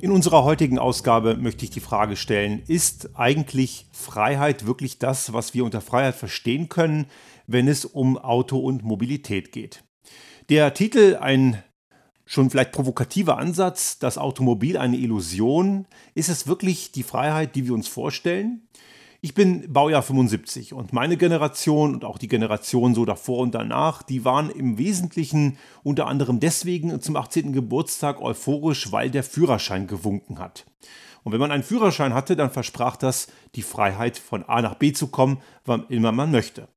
In unserer heutigen Ausgabe möchte ich die Frage stellen, ist eigentlich Freiheit wirklich das, was wir unter Freiheit verstehen können, wenn es um Auto und Mobilität geht? Der Titel, ein schon vielleicht provokativer Ansatz, das Automobil eine Illusion, ist es wirklich die Freiheit, die wir uns vorstellen? Ich bin Baujahr 75 und meine Generation und auch die Generation so davor und danach, die waren im Wesentlichen unter anderem deswegen zum 18. Geburtstag euphorisch, weil der Führerschein gewunken hat. Und wenn man einen Führerschein hatte, dann versprach das die Freiheit von A nach B zu kommen, wann immer man möchte.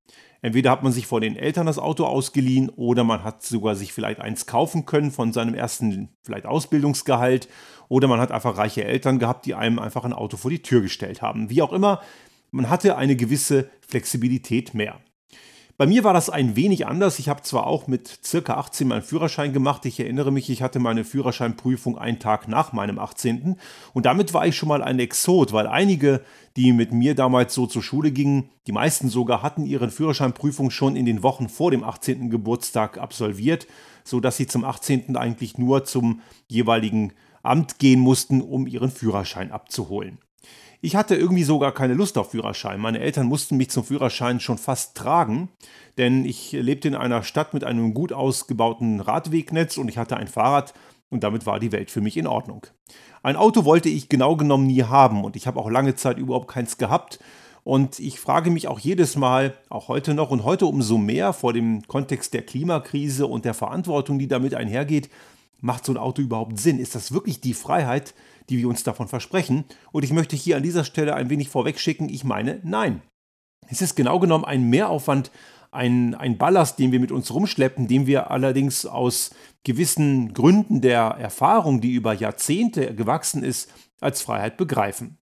Entweder hat man sich vor den Eltern das Auto ausgeliehen oder man hat sogar sich vielleicht eins kaufen können von seinem ersten vielleicht Ausbildungsgehalt oder man hat einfach reiche Eltern gehabt, die einem einfach ein Auto vor die Tür gestellt haben. Wie auch immer, man hatte eine gewisse Flexibilität mehr. Bei mir war das ein wenig anders. Ich habe zwar auch mit circa 18 meinen Führerschein gemacht. Ich erinnere mich, ich hatte meine Führerscheinprüfung einen Tag nach meinem 18. Und damit war ich schon mal ein Exot, weil einige, die mit mir damals so zur Schule gingen, die meisten sogar hatten ihre Führerscheinprüfung schon in den Wochen vor dem 18. Geburtstag absolviert, sodass sie zum 18. eigentlich nur zum jeweiligen Amt gehen mussten, um ihren Führerschein abzuholen. Ich hatte irgendwie sogar keine Lust auf Führerschein. Meine Eltern mussten mich zum Führerschein schon fast tragen, denn ich lebte in einer Stadt mit einem gut ausgebauten Radwegnetz und ich hatte ein Fahrrad und damit war die Welt für mich in Ordnung. Ein Auto wollte ich genau genommen nie haben und ich habe auch lange Zeit überhaupt keins gehabt. Und ich frage mich auch jedes Mal, auch heute noch und heute umso mehr vor dem Kontext der Klimakrise und der Verantwortung, die damit einhergeht, macht so ein Auto überhaupt Sinn? Ist das wirklich die Freiheit, die wir uns davon versprechen? Und ich möchte hier an dieser Stelle ein wenig vorwegschicken, ich meine, nein. Es ist genau genommen ein Mehraufwand, ein, ein Ballast, den wir mit uns rumschleppen, den wir allerdings aus gewissen Gründen der Erfahrung, die über Jahrzehnte gewachsen ist, als Freiheit begreifen.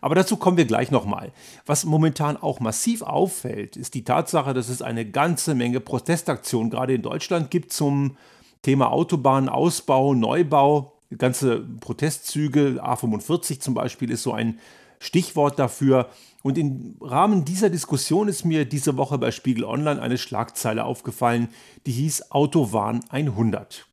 Aber dazu kommen wir gleich nochmal. Was momentan auch massiv auffällt, ist die Tatsache, dass es eine ganze Menge Protestaktionen gerade in Deutschland gibt zum Thema Autobahnausbau, Neubau, ganze Protestzüge, A45 zum Beispiel ist so ein Stichwort dafür. Und im Rahmen dieser Diskussion ist mir diese Woche bei Spiegel Online eine Schlagzeile aufgefallen, die hieß Autowahn 100.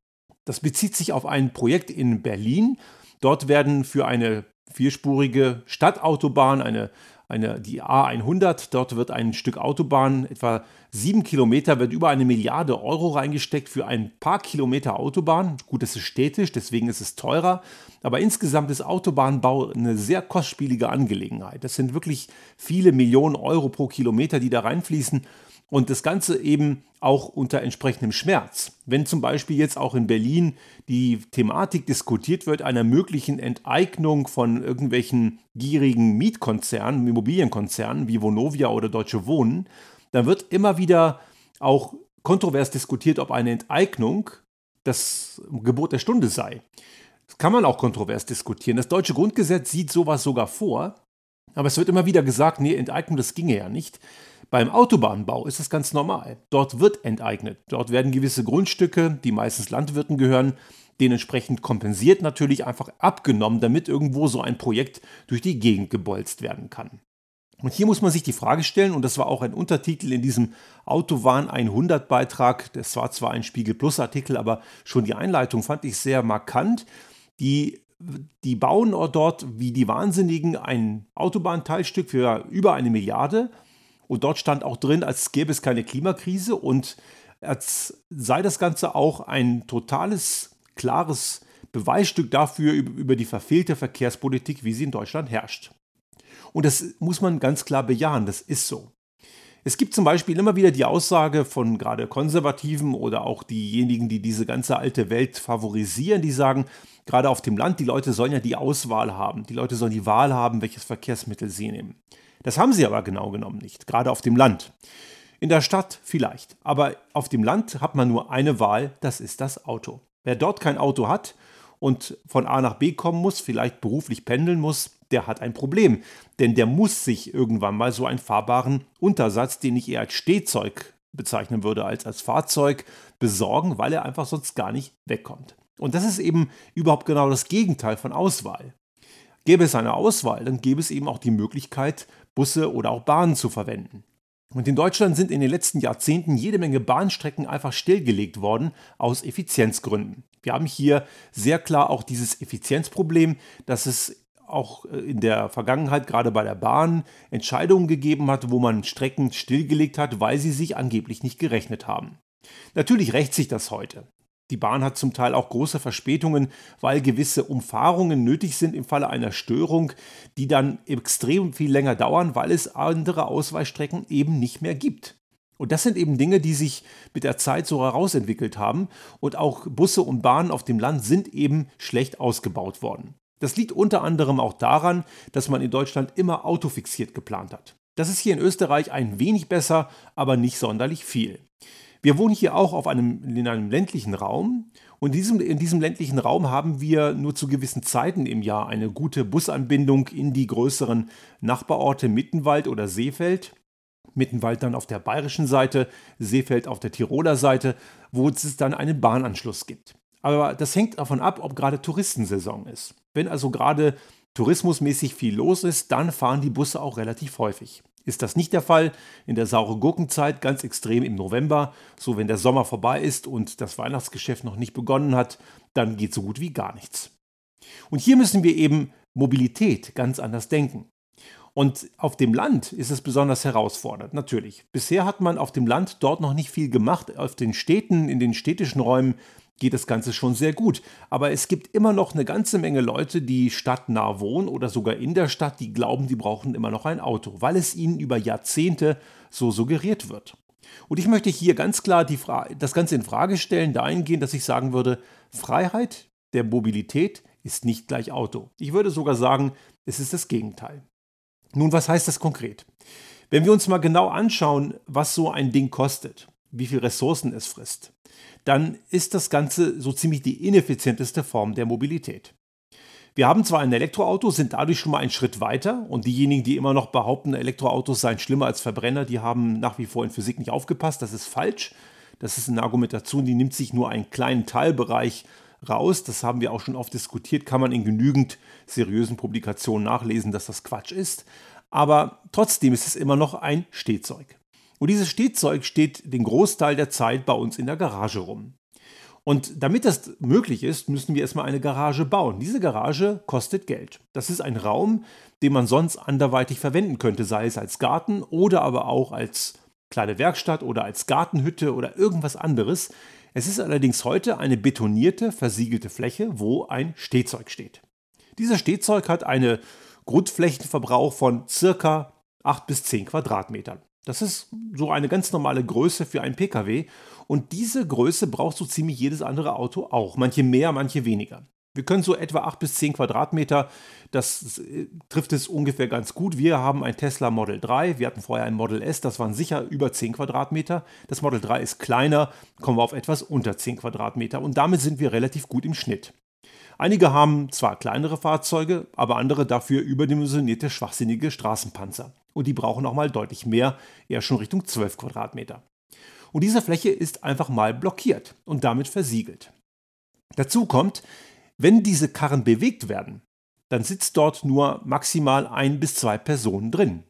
Das bezieht sich auf ein Projekt in Berlin. Dort werden für eine vierspurige Stadtautobahn, eine eine, die A100. Dort wird ein Stück Autobahn, etwa sieben Kilometer, wird über eine Milliarde Euro reingesteckt für ein paar Kilometer Autobahn. Gut, das ist städtisch, deswegen ist es teurer. Aber insgesamt ist Autobahnbau eine sehr kostspielige Angelegenheit. Das sind wirklich viele Millionen Euro pro Kilometer, die da reinfließen. Und das Ganze eben auch unter entsprechendem Schmerz. Wenn zum Beispiel jetzt auch in Berlin die Thematik diskutiert wird einer möglichen Enteignung von irgendwelchen gierigen Mietkonzernen, Immobilienkonzernen wie Vonovia oder Deutsche Wohnen, dann wird immer wieder auch kontrovers diskutiert, ob eine Enteignung das Gebot der Stunde sei. Das kann man auch kontrovers diskutieren. Das deutsche Grundgesetz sieht sowas sogar vor, aber es wird immer wieder gesagt, nee, Enteignung, das ginge ja nicht. Beim Autobahnbau ist es ganz normal. Dort wird enteignet. Dort werden gewisse Grundstücke, die meistens Landwirten gehören, dementsprechend kompensiert natürlich einfach abgenommen, damit irgendwo so ein Projekt durch die Gegend gebolzt werden kann. Und hier muss man sich die Frage stellen, und das war auch ein Untertitel in diesem Autowahn 100 Beitrag, das war zwar ein Spiegel Plus Artikel, aber schon die Einleitung fand ich sehr markant. Die, die bauen dort wie die Wahnsinnigen ein Autobahnteilstück für über eine Milliarde und dort stand auch drin, als gäbe es keine Klimakrise und als sei das Ganze auch ein totales, klares Beweisstück dafür über die verfehlte Verkehrspolitik, wie sie in Deutschland herrscht. Und das muss man ganz klar bejahen, das ist so. Es gibt zum Beispiel immer wieder die Aussage von gerade Konservativen oder auch diejenigen, die diese ganze alte Welt favorisieren, die sagen, gerade auf dem Land, die Leute sollen ja die Auswahl haben. Die Leute sollen die Wahl haben, welches Verkehrsmittel sie nehmen. Das haben sie aber genau genommen nicht, gerade auf dem Land. In der Stadt vielleicht, aber auf dem Land hat man nur eine Wahl, das ist das Auto. Wer dort kein Auto hat und von A nach B kommen muss, vielleicht beruflich pendeln muss, der hat ein Problem. Denn der muss sich irgendwann mal so einen fahrbaren Untersatz, den ich eher als Stehzeug bezeichnen würde, als als Fahrzeug besorgen, weil er einfach sonst gar nicht wegkommt. Und das ist eben überhaupt genau das Gegenteil von Auswahl. Gäbe es eine Auswahl, dann gäbe es eben auch die Möglichkeit, Busse oder auch Bahnen zu verwenden. Und in Deutschland sind in den letzten Jahrzehnten jede Menge Bahnstrecken einfach stillgelegt worden aus Effizienzgründen. Wir haben hier sehr klar auch dieses Effizienzproblem, dass es auch äh, in der Vergangenheit gerade bei der Bahn Entscheidungen gegeben hat, wo man Strecken stillgelegt hat, weil sie sich angeblich nicht gerechnet haben. Natürlich rächt sich das heute. Die Bahn hat zum Teil auch große Verspätungen, weil gewisse Umfahrungen nötig sind im Falle einer Störung, die dann extrem viel länger dauern, weil es andere Ausweichstrecken eben nicht mehr gibt. Und das sind eben Dinge, die sich mit der Zeit so herausentwickelt haben. Und auch Busse und Bahnen auf dem Land sind eben schlecht ausgebaut worden. Das liegt unter anderem auch daran, dass man in Deutschland immer autofixiert geplant hat. Das ist hier in Österreich ein wenig besser, aber nicht sonderlich viel. Wir wohnen hier auch auf einem, in einem ländlichen Raum und in diesem, in diesem ländlichen Raum haben wir nur zu gewissen Zeiten im Jahr eine gute Busanbindung in die größeren Nachbarorte Mittenwald oder Seefeld. Mittenwald dann auf der bayerischen Seite, Seefeld auf der Tiroler Seite, wo es dann einen Bahnanschluss gibt. Aber das hängt davon ab, ob gerade Touristensaison ist. Wenn also gerade tourismusmäßig viel los ist, dann fahren die Busse auch relativ häufig. Ist das nicht der Fall, in der saure Gurkenzeit ganz extrem im November, so wenn der Sommer vorbei ist und das Weihnachtsgeschäft noch nicht begonnen hat, dann geht so gut wie gar nichts. Und hier müssen wir eben Mobilität ganz anders denken. Und auf dem Land ist es besonders herausfordernd, natürlich. Bisher hat man auf dem Land dort noch nicht viel gemacht. Auf den Städten, in den städtischen Räumen geht das Ganze schon sehr gut. Aber es gibt immer noch eine ganze Menge Leute, die stadtnah wohnen oder sogar in der Stadt, die glauben, die brauchen immer noch ein Auto, weil es ihnen über Jahrzehnte so suggeriert wird. Und ich möchte hier ganz klar das Ganze in Frage stellen, dahingehend, dass ich sagen würde, Freiheit der Mobilität ist nicht gleich Auto. Ich würde sogar sagen, es ist das Gegenteil. Nun, was heißt das konkret? Wenn wir uns mal genau anschauen, was so ein Ding kostet, wie viel Ressourcen es frisst, dann ist das Ganze so ziemlich die ineffizienteste Form der Mobilität. Wir haben zwar ein Elektroauto, sind dadurch schon mal einen Schritt weiter und diejenigen, die immer noch behaupten, Elektroautos seien schlimmer als Verbrenner, die haben nach wie vor in Physik nicht aufgepasst. Das ist falsch. Das ist eine Argumentation, die nimmt sich nur einen kleinen Teilbereich raus. Das haben wir auch schon oft diskutiert, kann man in genügend seriösen Publikationen nachlesen, dass das Quatsch ist. Aber trotzdem ist es immer noch ein Stehzeug. Und dieses Stehzeug steht den Großteil der Zeit bei uns in der Garage rum. Und damit das möglich ist, müssen wir erstmal eine Garage bauen. Diese Garage kostet Geld. Das ist ein Raum, den man sonst anderweitig verwenden könnte, sei es als Garten oder aber auch als kleine Werkstatt oder als Gartenhütte oder irgendwas anderes. Es ist allerdings heute eine betonierte, versiegelte Fläche, wo ein Stehzeug steht. Dieser Stehzeug hat einen Grundflächenverbrauch von circa 8 bis 10 Quadratmetern. Das ist so eine ganz normale Größe für einen Pkw. Und diese Größe braucht so ziemlich jedes andere Auto auch. Manche mehr, manche weniger. Wir können so etwa 8 bis 10 Quadratmeter, das äh, trifft es ungefähr ganz gut. Wir haben ein Tesla Model 3, wir hatten vorher ein Model S, das waren sicher über 10 Quadratmeter. Das Model 3 ist kleiner, kommen wir auf etwas unter 10 Quadratmeter und damit sind wir relativ gut im Schnitt. Einige haben zwar kleinere Fahrzeuge, aber andere dafür überdimensionierte, schwachsinnige Straßenpanzer und die brauchen auch mal deutlich mehr, eher schon Richtung 12 Quadratmeter. Und diese Fläche ist einfach mal blockiert und damit versiegelt. Dazu kommt, wenn diese Karren bewegt werden, dann sitzt dort nur maximal ein bis zwei Personen drin.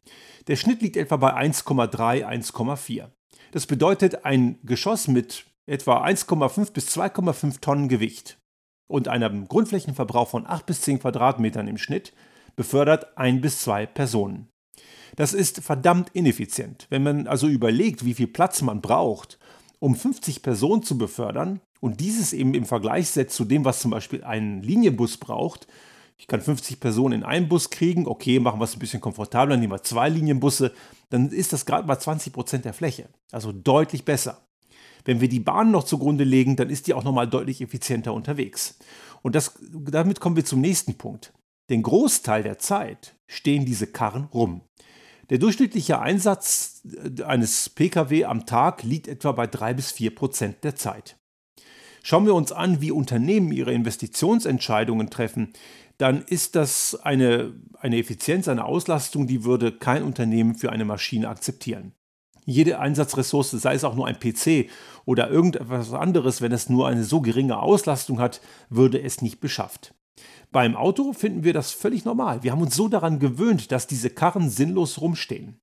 Der Schnitt liegt etwa bei 1,3, 1,4. Das bedeutet ein Geschoss mit etwa 1,5 bis 2,5 Tonnen Gewicht und einem Grundflächenverbrauch von 8 bis 10 Quadratmetern im Schnitt befördert ein bis zwei Personen. Das ist verdammt ineffizient. Wenn man also überlegt, wie viel Platz man braucht, um 50 Personen zu befördern und dieses eben im Vergleich setzt zu dem, was zum Beispiel ein Linienbus braucht, ich kann 50 Personen in einen Bus kriegen, okay, machen wir es ein bisschen komfortabler, nehmen wir zwei Linienbusse, dann ist das gerade mal 20 Prozent der Fläche. Also deutlich besser. Wenn wir die Bahn noch zugrunde legen, dann ist die auch nochmal deutlich effizienter unterwegs. Und das, damit kommen wir zum nächsten Punkt. Den Großteil der Zeit stehen diese Karren rum. Der durchschnittliche Einsatz äh, eines Pkw am Tag liegt etwa bei 3 bis 4 Prozent der Zeit. Schauen wir uns an, wie Unternehmen ihre Investitionsentscheidungen treffen, dann ist das eine, eine Effizienz, eine Auslastung, die würde kein Unternehmen für eine Maschine akzeptieren. Jede Einsatzressource, sei es auch nur ein PC oder irgendetwas anderes, wenn es nur eine so geringe Auslastung hat, würde es nicht beschafft. Beim Auto finden wir das völlig normal. Wir haben uns so daran gewöhnt, dass diese Karren sinnlos rumstehen.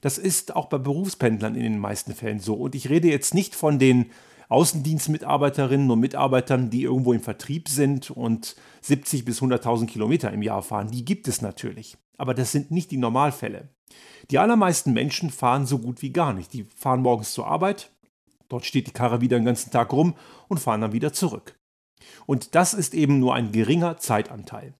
Das ist auch bei Berufspendlern in den meisten Fällen so. Und ich rede jetzt nicht von den Außendienstmitarbeiterinnen und Mitarbeitern, die irgendwo im Vertrieb sind und 70 bis 100.000 Kilometer im Jahr fahren. Die gibt es natürlich. Aber das sind nicht die Normalfälle. Die allermeisten Menschen fahren so gut wie gar nicht. Die fahren morgens zur Arbeit, dort steht die Karre wieder den ganzen Tag rum und fahren dann wieder zurück. Und das ist eben nur ein geringer Zeitanteil.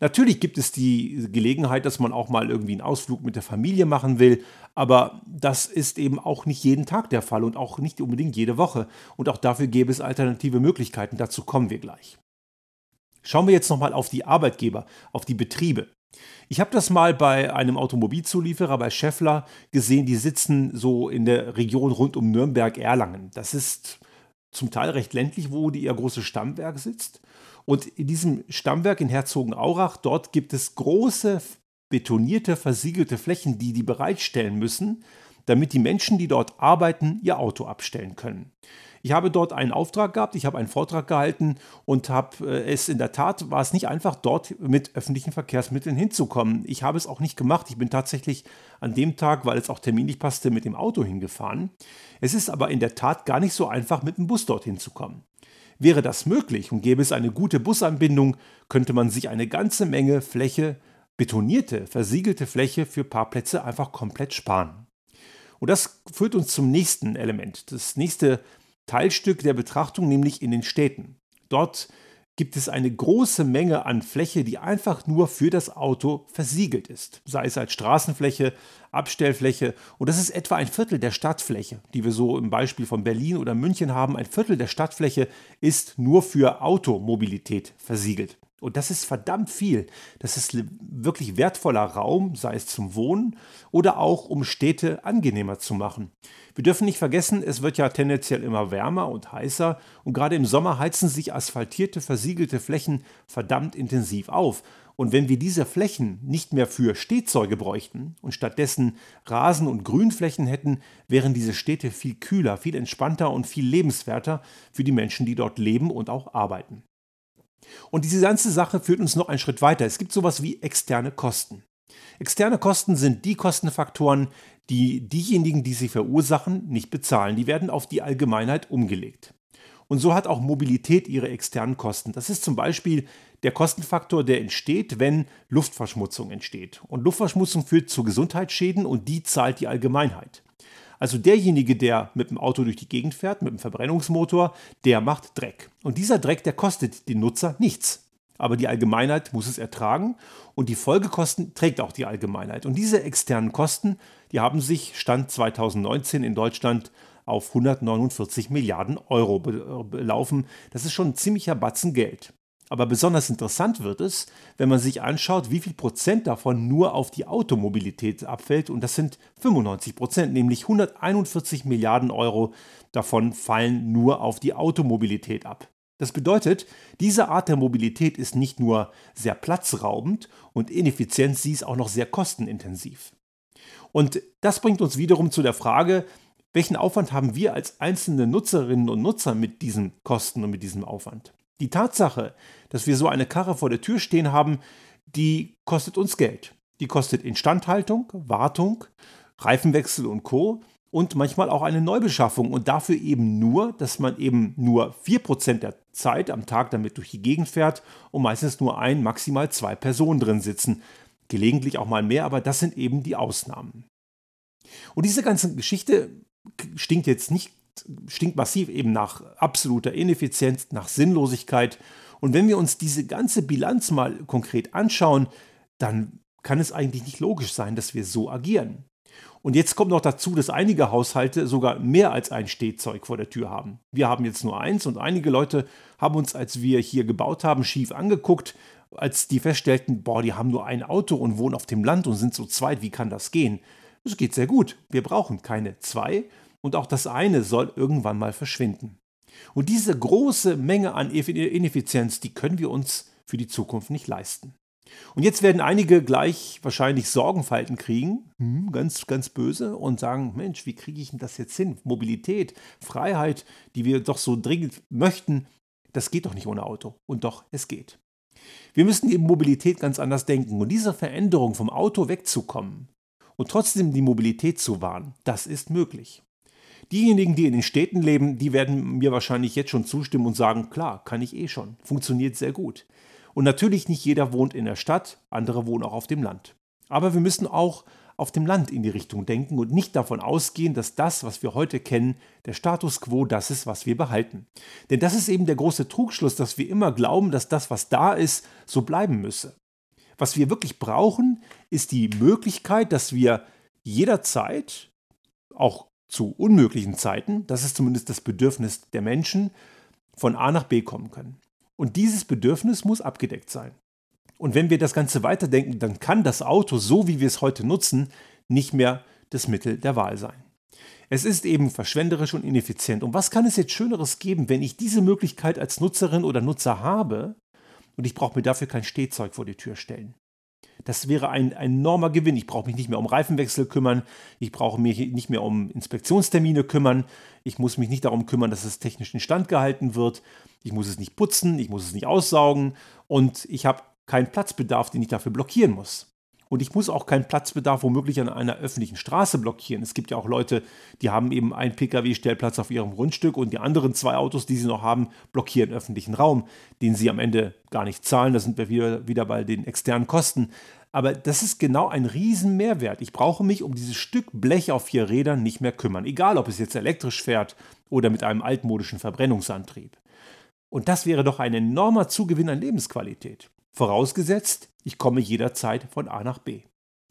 Natürlich gibt es die Gelegenheit, dass man auch mal irgendwie einen Ausflug mit der Familie machen will, aber das ist eben auch nicht jeden Tag der Fall und auch nicht unbedingt jede Woche. Und auch dafür gäbe es alternative Möglichkeiten. Dazu kommen wir gleich. Schauen wir jetzt nochmal auf die Arbeitgeber, auf die Betriebe. Ich habe das mal bei einem Automobilzulieferer, bei Scheffler, gesehen. Die sitzen so in der Region rund um Nürnberg-Erlangen. Das ist zum Teil recht ländlich, wo die, ihr großes Stammwerk sitzt. Und in diesem Stammwerk in Herzogenaurach, dort gibt es große betonierte, versiegelte Flächen, die die bereitstellen müssen, damit die Menschen, die dort arbeiten, ihr Auto abstellen können. Ich habe dort einen Auftrag gehabt, ich habe einen Vortrag gehalten und habe äh, es in der Tat, war es nicht einfach, dort mit öffentlichen Verkehrsmitteln hinzukommen. Ich habe es auch nicht gemacht. Ich bin tatsächlich an dem Tag, weil es auch terminlich passte, mit dem Auto hingefahren. Es ist aber in der Tat gar nicht so einfach, mit dem Bus dorthin zu kommen. Wäre das möglich und gäbe es eine gute Busanbindung, könnte man sich eine ganze Menge Fläche, betonierte, versiegelte Fläche für Parkplätze einfach komplett sparen. Und das führt uns zum nächsten Element, das nächste Teilstück der Betrachtung, nämlich in den Städten. Dort gibt es eine große Menge an Fläche, die einfach nur für das Auto versiegelt ist. Sei es als Straßenfläche, Abstellfläche. Und das ist etwa ein Viertel der Stadtfläche, die wir so im Beispiel von Berlin oder München haben. Ein Viertel der Stadtfläche ist nur für Automobilität versiegelt. Und das ist verdammt viel. Das ist wirklich wertvoller Raum, sei es zum Wohnen oder auch um Städte angenehmer zu machen. Wir dürfen nicht vergessen, es wird ja tendenziell immer wärmer und heißer und gerade im Sommer heizen sich asphaltierte, versiegelte Flächen verdammt intensiv auf. Und wenn wir diese Flächen nicht mehr für Stehzeuge bräuchten und stattdessen Rasen- und Grünflächen hätten, wären diese Städte viel kühler, viel entspannter und viel lebenswerter für die Menschen, die dort leben und auch arbeiten. Und diese ganze Sache führt uns noch einen Schritt weiter. Es gibt sowas wie externe Kosten. Externe Kosten sind die Kostenfaktoren, die diejenigen, die sie verursachen, nicht bezahlen. Die werden auf die Allgemeinheit umgelegt. Und so hat auch Mobilität ihre externen Kosten. Das ist zum Beispiel der Kostenfaktor, der entsteht, wenn Luftverschmutzung entsteht. Und Luftverschmutzung führt zu Gesundheitsschäden und die zahlt die Allgemeinheit. Also derjenige, der mit dem Auto durch die Gegend fährt, mit dem Verbrennungsmotor, der macht Dreck. Und dieser Dreck, der kostet den Nutzer nichts. Aber die Allgemeinheit muss es ertragen und die Folgekosten trägt auch die Allgemeinheit. Und diese externen Kosten, die haben sich Stand 2019 in Deutschland auf 149 Milliarden Euro belaufen. Das ist schon ein ziemlicher Batzen Geld. Aber besonders interessant wird es, wenn man sich anschaut, wie viel Prozent davon nur auf die Automobilität abfällt. Und das sind 95 Prozent, nämlich 141 Milliarden Euro davon fallen nur auf die Automobilität ab. Das bedeutet, diese Art der Mobilität ist nicht nur sehr platzraubend und ineffizient, sie ist auch noch sehr kostenintensiv. Und das bringt uns wiederum zu der Frage, welchen Aufwand haben wir als einzelne Nutzerinnen und Nutzer mit diesen Kosten und mit diesem Aufwand? Die Tatsache, dass wir so eine Karre vor der Tür stehen haben, die kostet uns Geld. Die kostet Instandhaltung, Wartung, Reifenwechsel und Co. Und manchmal auch eine Neubeschaffung und dafür eben nur, dass man eben nur 4% der Zeit am Tag damit durch die Gegend fährt und meistens nur ein, maximal zwei Personen drin sitzen. Gelegentlich auch mal mehr, aber das sind eben die Ausnahmen. Und diese ganze Geschichte stinkt jetzt nicht stinkt massiv eben nach absoluter Ineffizienz, nach Sinnlosigkeit. Und wenn wir uns diese ganze Bilanz mal konkret anschauen, dann kann es eigentlich nicht logisch sein, dass wir so agieren. Und jetzt kommt noch dazu, dass einige Haushalte sogar mehr als ein Stehzeug vor der Tür haben. Wir haben jetzt nur eins und einige Leute haben uns, als wir hier gebaut haben, schief angeguckt, als die feststellten, boah, die haben nur ein Auto und wohnen auf dem Land und sind so zweit, wie kann das gehen? Es geht sehr gut. Wir brauchen keine zwei, und auch das eine soll irgendwann mal verschwinden. Und diese große Menge an Ineffizienz, die können wir uns für die Zukunft nicht leisten. Und jetzt werden einige gleich wahrscheinlich Sorgenfalten kriegen, hm, ganz, ganz böse, und sagen, Mensch, wie kriege ich denn das jetzt hin? Mobilität, Freiheit, die wir doch so dringend möchten, das geht doch nicht ohne Auto. Und doch, es geht. Wir müssen eben Mobilität ganz anders denken. Und diese Veränderung vom Auto wegzukommen und trotzdem die Mobilität zu wahren. Das ist möglich. Diejenigen, die in den Städten leben, die werden mir wahrscheinlich jetzt schon zustimmen und sagen, klar, kann ich eh schon, funktioniert sehr gut. Und natürlich nicht jeder wohnt in der Stadt, andere wohnen auch auf dem Land. Aber wir müssen auch auf dem Land in die Richtung denken und nicht davon ausgehen, dass das, was wir heute kennen, der Status quo das ist, was wir behalten. Denn das ist eben der große Trugschluss, dass wir immer glauben, dass das, was da ist, so bleiben müsse. Was wir wirklich brauchen, ist die Möglichkeit, dass wir jederzeit, auch zu unmöglichen Zeiten, das ist zumindest das Bedürfnis der Menschen, von A nach B kommen können. Und dieses Bedürfnis muss abgedeckt sein. Und wenn wir das Ganze weiterdenken, dann kann das Auto, so wie wir es heute nutzen, nicht mehr das Mittel der Wahl sein. Es ist eben verschwenderisch und ineffizient. Und was kann es jetzt Schöneres geben, wenn ich diese Möglichkeit als Nutzerin oder Nutzer habe und ich brauche mir dafür kein Stehzeug vor die Tür stellen? Das wäre ein, ein enormer Gewinn. Ich brauche mich nicht mehr um Reifenwechsel kümmern, ich brauche mich nicht mehr um Inspektionstermine kümmern, ich muss mich nicht darum kümmern, dass es technisch instand gehalten wird, ich muss es nicht putzen, ich muss es nicht aussaugen. Und ich habe keinen Platzbedarf, den ich dafür blockieren muss. Und ich muss auch keinen Platzbedarf womöglich an einer öffentlichen Straße blockieren. Es gibt ja auch Leute, die haben eben einen Pkw-Stellplatz auf ihrem Grundstück und die anderen zwei Autos, die sie noch haben, blockieren öffentlichen Raum, den sie am Ende gar nicht zahlen. Da sind wir wieder, wieder bei den externen Kosten. Aber das ist genau ein Riesenmehrwert. Ich brauche mich um dieses Stück Blech auf vier Rädern nicht mehr kümmern. Egal, ob es jetzt elektrisch fährt oder mit einem altmodischen Verbrennungsantrieb. Und das wäre doch ein enormer Zugewinn an Lebensqualität. Vorausgesetzt, ich komme jederzeit von A nach B.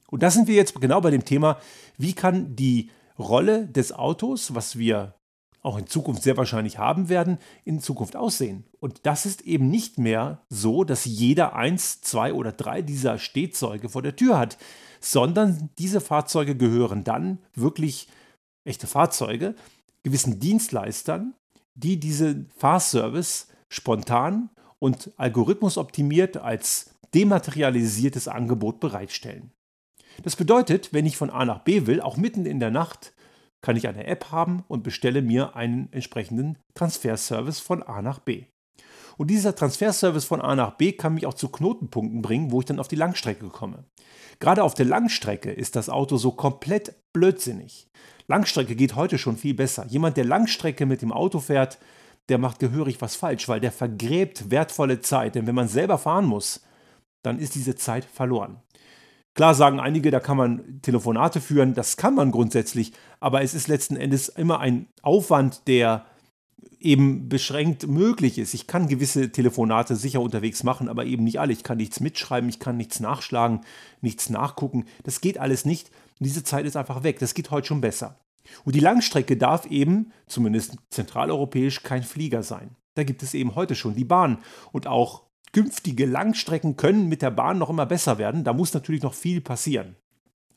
Und da sind wir jetzt genau bei dem Thema, wie kann die Rolle des Autos, was wir auch in Zukunft sehr wahrscheinlich haben werden, in Zukunft aussehen. Und das ist eben nicht mehr so, dass jeder eins, zwei oder drei dieser Stehzeuge vor der Tür hat, sondern diese Fahrzeuge gehören dann wirklich echte Fahrzeuge gewissen Dienstleistern, die diesen Fahrservice spontan und algorithmusoptimiert als dematerialisiertes Angebot bereitstellen. Das bedeutet, wenn ich von A nach B will, auch mitten in der Nacht, kann ich eine App haben und bestelle mir einen entsprechenden Transferservice von A nach B. Und dieser Transferservice von A nach B kann mich auch zu Knotenpunkten bringen, wo ich dann auf die Langstrecke komme. Gerade auf der Langstrecke ist das Auto so komplett blödsinnig. Langstrecke geht heute schon viel besser. Jemand, der Langstrecke mit dem Auto fährt, der macht gehörig was falsch, weil der vergräbt wertvolle Zeit. Denn wenn man selber fahren muss, dann ist diese Zeit verloren. Klar sagen einige, da kann man Telefonate führen, das kann man grundsätzlich, aber es ist letzten Endes immer ein Aufwand, der eben beschränkt möglich ist. Ich kann gewisse Telefonate sicher unterwegs machen, aber eben nicht alle. Ich kann nichts mitschreiben, ich kann nichts nachschlagen, nichts nachgucken. Das geht alles nicht. diese Zeit ist einfach weg. Das geht heute schon besser. Und die Langstrecke darf eben, zumindest zentraleuropäisch, kein Flieger sein. Da gibt es eben heute schon die Bahn. Und auch künftige Langstrecken können mit der Bahn noch immer besser werden. Da muss natürlich noch viel passieren.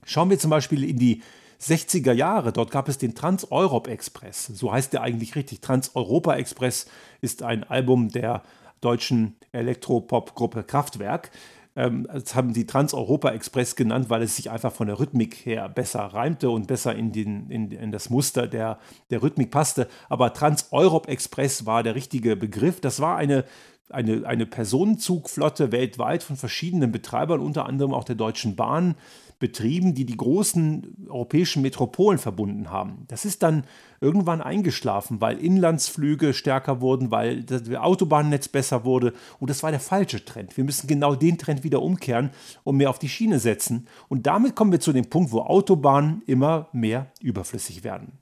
Schauen wir zum Beispiel in die 60er Jahre. Dort gab es den Trans-Europe Express. So heißt der eigentlich richtig. Trans-Europa Express ist ein Album der deutschen Elektropop-Gruppe Kraftwerk. Ähm, das haben die Trans-Europa Express genannt, weil es sich einfach von der Rhythmik her besser reimte und besser in, den, in, in das Muster der, der Rhythmik passte. Aber Trans-Europe Express war der richtige Begriff. Das war eine eine, eine Personenzugflotte weltweit von verschiedenen Betreibern, unter anderem auch der Deutschen Bahn, betrieben, die die großen europäischen Metropolen verbunden haben. Das ist dann irgendwann eingeschlafen, weil Inlandsflüge stärker wurden, weil das Autobahnnetz besser wurde. Und das war der falsche Trend. Wir müssen genau den Trend wieder umkehren und mehr auf die Schiene setzen. Und damit kommen wir zu dem Punkt, wo Autobahnen immer mehr überflüssig werden.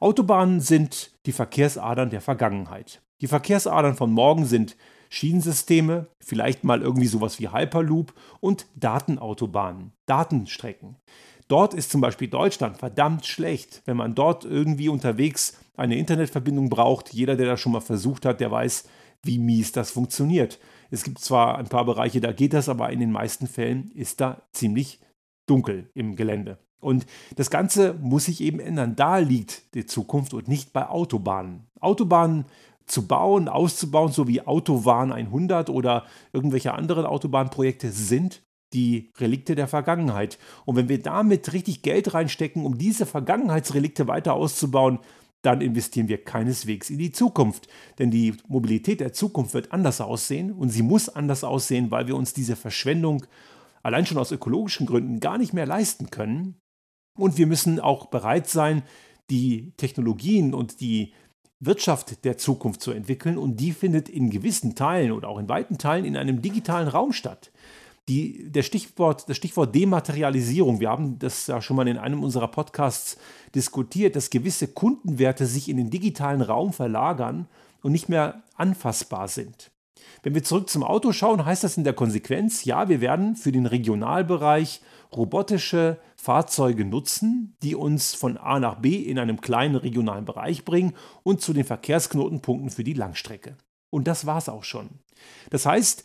Autobahnen sind die Verkehrsadern der Vergangenheit. Die Verkehrsadern von morgen sind Schienensysteme, vielleicht mal irgendwie sowas wie Hyperloop und Datenautobahnen, Datenstrecken. Dort ist zum Beispiel Deutschland verdammt schlecht. Wenn man dort irgendwie unterwegs eine Internetverbindung braucht, jeder, der das schon mal versucht hat, der weiß, wie mies das funktioniert. Es gibt zwar ein paar Bereiche, da geht das, aber in den meisten Fällen ist da ziemlich dunkel im Gelände. Und das Ganze muss sich eben ändern. Da liegt die Zukunft und nicht bei Autobahnen. Autobahnen zu bauen, auszubauen, so wie Autobahn 100 oder irgendwelche anderen Autobahnprojekte sind die Relikte der Vergangenheit. Und wenn wir damit richtig Geld reinstecken, um diese Vergangenheitsrelikte weiter auszubauen, dann investieren wir keineswegs in die Zukunft. Denn die Mobilität der Zukunft wird anders aussehen und sie muss anders aussehen, weil wir uns diese Verschwendung allein schon aus ökologischen Gründen gar nicht mehr leisten können. Und wir müssen auch bereit sein, die Technologien und die Wirtschaft der Zukunft zu entwickeln. Und die findet in gewissen Teilen oder auch in weiten Teilen in einem digitalen Raum statt. Die, der Stichwort, das Stichwort Dematerialisierung, wir haben das ja schon mal in einem unserer Podcasts diskutiert, dass gewisse Kundenwerte sich in den digitalen Raum verlagern und nicht mehr anfassbar sind. Wenn wir zurück zum Auto schauen, heißt das in der Konsequenz, ja, wir werden für den Regionalbereich robotische Fahrzeuge nutzen, die uns von A nach B in einem kleinen regionalen Bereich bringen und zu den Verkehrsknotenpunkten für die Langstrecke. Und das war es auch schon. Das heißt,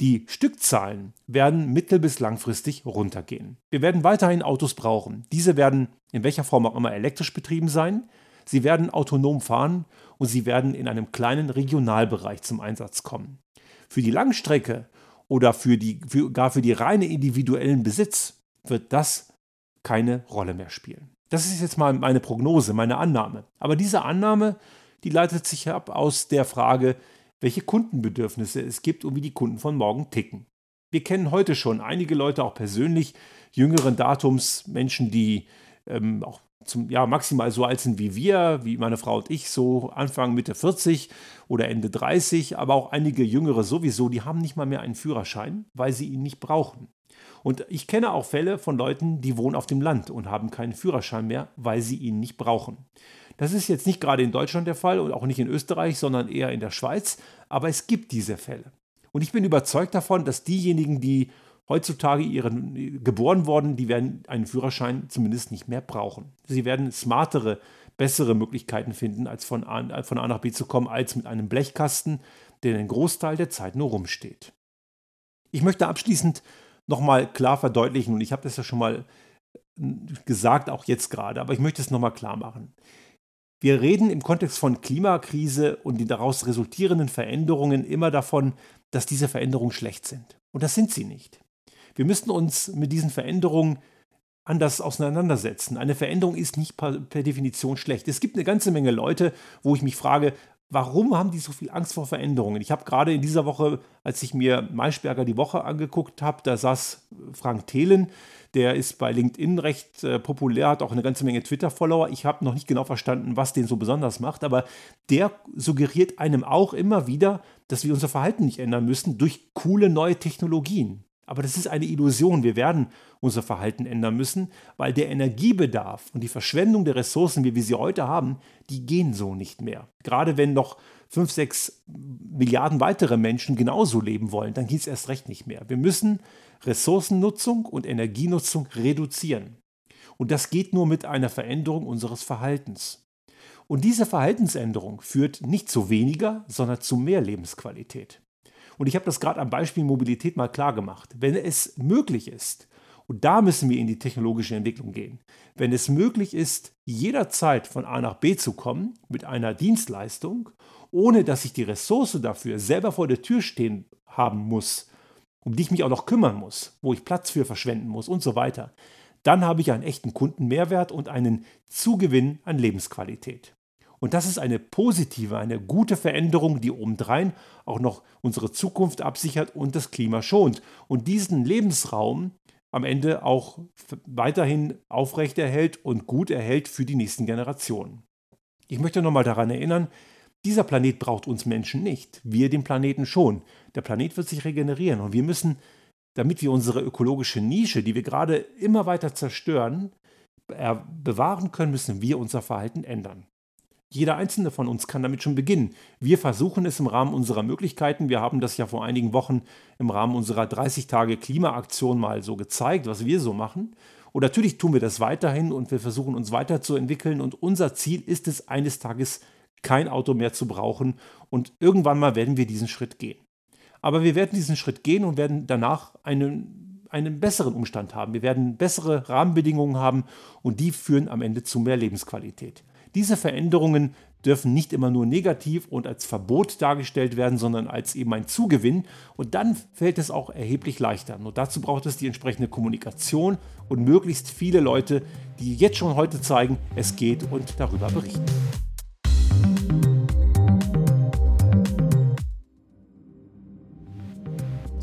die Stückzahlen werden mittel- bis langfristig runtergehen. Wir werden weiterhin Autos brauchen. Diese werden in welcher Form auch immer elektrisch betrieben sein. Sie werden autonom fahren und sie werden in einem kleinen Regionalbereich zum Einsatz kommen. Für die Langstrecke oder für die, für, gar für die reine individuellen Besitz wird das keine Rolle mehr spielen. Das ist jetzt mal meine Prognose, meine Annahme. Aber diese Annahme, die leitet sich ab aus der Frage, welche Kundenbedürfnisse es gibt und wie die Kunden von morgen ticken. Wir kennen heute schon einige Leute auch persönlich, jüngeren Datums, Menschen, die ähm, auch zum, ja, maximal so alt sind wie wir, wie meine Frau und ich, so Anfang, Mitte 40 oder Ende 30, aber auch einige Jüngere sowieso, die haben nicht mal mehr einen Führerschein, weil sie ihn nicht brauchen. Und ich kenne auch Fälle von Leuten, die wohnen auf dem Land und haben keinen Führerschein mehr, weil sie ihn nicht brauchen. Das ist jetzt nicht gerade in Deutschland der Fall und auch nicht in Österreich, sondern eher in der Schweiz, aber es gibt diese Fälle. Und ich bin überzeugt davon, dass diejenigen, die heutzutage ihren, geboren worden, die werden einen Führerschein zumindest nicht mehr brauchen. Sie werden smartere, bessere Möglichkeiten finden, als von A, von A nach B zu kommen, als mit einem Blechkasten, der den Großteil der Zeit nur rumsteht. Ich möchte abschließend nochmal klar verdeutlichen, und ich habe das ja schon mal gesagt, auch jetzt gerade, aber ich möchte es nochmal klar machen. Wir reden im Kontext von Klimakrise und den daraus resultierenden Veränderungen immer davon, dass diese Veränderungen schlecht sind. Und das sind sie nicht. Wir müssten uns mit diesen Veränderungen anders auseinandersetzen. Eine Veränderung ist nicht per, Definition schlecht. Es gibt eine ganze Menge Leute, wo ich mich frage, warum haben die so viel Angst vor Veränderungen? Ich habe gerade in dieser Woche, als ich mir Maischberger die Woche angeguckt habe, da saß Frank Thelen, der ist bei LinkedIn recht äh, populär, hat auch eine ganze Menge Twitter-Follower. Ich habe noch nicht genau verstanden, was den so besonders macht, aber der suggeriert einem auch immer wieder, dass wir unser Verhalten nicht ändern müssen durch coole neue Technologien. Aber das ist eine Illusion. Wir werden unser Verhalten ändern müssen, weil der Energiebedarf und die Verschwendung der Ressourcen, wie wir sie heute haben, die gehen so nicht mehr. Gerade wenn noch 5, 6 Milliarden weitere Menschen genauso leben wollen, dann geht es erst recht nicht mehr. Wir müssen Ressourcennutzung und Energienutzung reduzieren. Und das geht nur mit einer Veränderung unseres Verhaltens. Und diese Verhaltensänderung führt nicht zu weniger, sondern zu mehr Lebensqualität. Und ich habe das gerade am Beispiel Mobilität mal klar gemacht. Wenn es möglich ist, und da müssen wir in die technologische Entwicklung gehen, wenn es möglich ist, jederzeit von A nach B zu kommen mit einer Dienstleistung, ohne dass ich die Ressource dafür selber vor der Tür stehen haben muss, um die ich mich auch noch kümmern muss, wo ich Platz für verschwenden muss und so weiter, dann habe ich einen echten Kundenmehrwert und einen Zugewinn an Lebensqualität. Und das ist eine positive, eine gute Veränderung, die obendrein auch noch unsere Zukunft absichert und das Klima schont. Und diesen Lebensraum am Ende auch weiterhin aufrechterhält und gut erhält für die nächsten Generationen. Ich möchte nochmal daran erinnern, dieser Planet braucht uns Menschen nicht, wir den Planeten schon. Der Planet wird sich regenerieren und wir müssen, damit wir unsere ökologische Nische, die wir gerade immer weiter zerstören, bewahren können, müssen wir unser Verhalten ändern. Jeder einzelne von uns kann damit schon beginnen. Wir versuchen es im Rahmen unserer Möglichkeiten. Wir haben das ja vor einigen Wochen im Rahmen unserer 30 Tage Klimaaktion mal so gezeigt, was wir so machen. Und natürlich tun wir das weiterhin und wir versuchen uns weiterzuentwickeln. Und unser Ziel ist es, eines Tages kein Auto mehr zu brauchen. Und irgendwann mal werden wir diesen Schritt gehen. Aber wir werden diesen Schritt gehen und werden danach einen, einen besseren Umstand haben. Wir werden bessere Rahmenbedingungen haben und die führen am Ende zu mehr Lebensqualität. Diese Veränderungen dürfen nicht immer nur negativ und als Verbot dargestellt werden, sondern als eben ein Zugewinn. Und dann fällt es auch erheblich leichter. Nur dazu braucht es die entsprechende Kommunikation und möglichst viele Leute, die jetzt schon heute zeigen, es geht und darüber berichten.